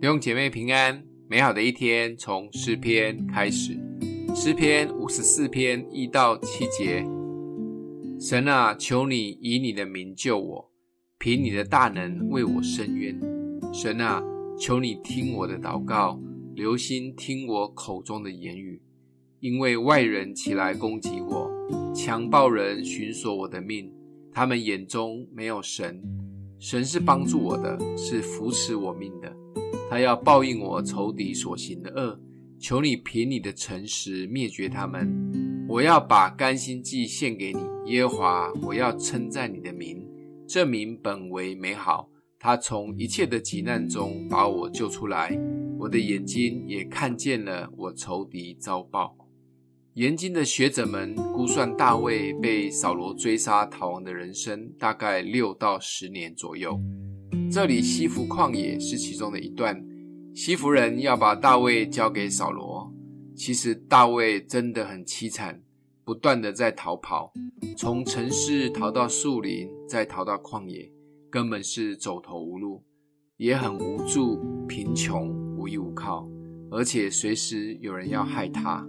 弟兄姐妹平安，美好的一天从诗篇开始。诗篇五十四篇一到七节：神啊，求你以你的名救我，凭你的大能为我伸冤。神啊，求你听我的祷告，留心听我口中的言语，因为外人起来攻击我，强暴人寻索我的命，他们眼中没有神。神是帮助我的，是扶持我命的。他要报应我仇敌所行的恶，求你凭你的诚实灭绝他们。我要把甘心祭献给你，耶和华，我要称赞你的名。这名本为美好，他从一切的急难中把我救出来。我的眼睛也看见了我仇敌遭报。研经的学者们估算大卫被扫罗追杀逃亡的人生大概六到十年左右。这里西弗旷野是其中的一段。西弗人要把大卫交给扫罗，其实大卫真的很凄惨，不断的在逃跑，从城市逃到树林，再逃到旷野，根本是走投无路，也很无助、贫穷、无依无靠，而且随时有人要害他，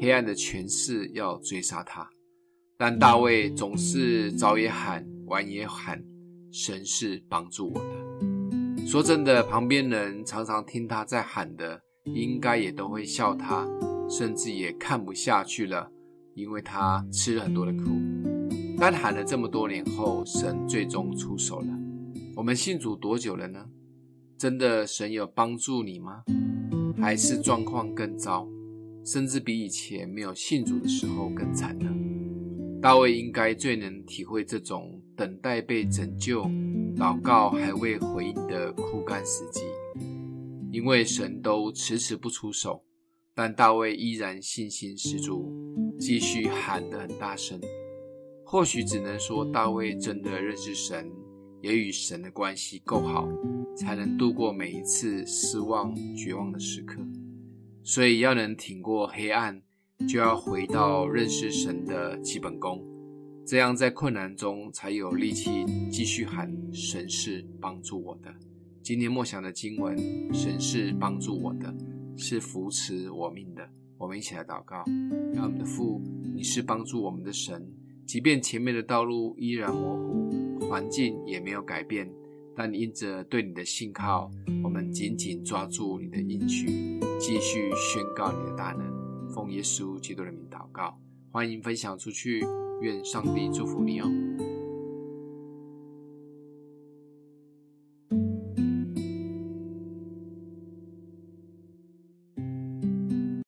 黑暗的权势要追杀他。但大卫总是早也喊，晚也喊。神是帮助我的。说真的，旁边人常常听他在喊的，应该也都会笑他，甚至也看不下去了，因为他吃了很多的苦。但喊了这么多年后，神最终出手了。我们信主多久了呢？真的神有帮助你吗？还是状况更糟，甚至比以前没有信主的时候更惨呢？大卫应该最能体会这种等待被拯救、祷告还未回应的枯干时机，因为神都迟迟不出手，但大卫依然信心十足，继续喊得很大声。或许只能说大卫真的认识神，也与神的关系够好，才能度过每一次失望、绝望的时刻。所以要能挺过黑暗，就要回到认识神的基本功，这样在困难中才有力气继续喊“神是帮助我的”。今天默想的经文：“神是帮助我的，是扶持我命的。”我们一起来祷告：让我们的父，你是帮助我们的神，即便前面的道路依然模糊，环境也没有改变，但因着对你的信靠，我们紧紧抓住你的应许，继续宣告你的大能。奉耶稣基督的名祷告，欢迎分享出去，愿上帝祝福你哦。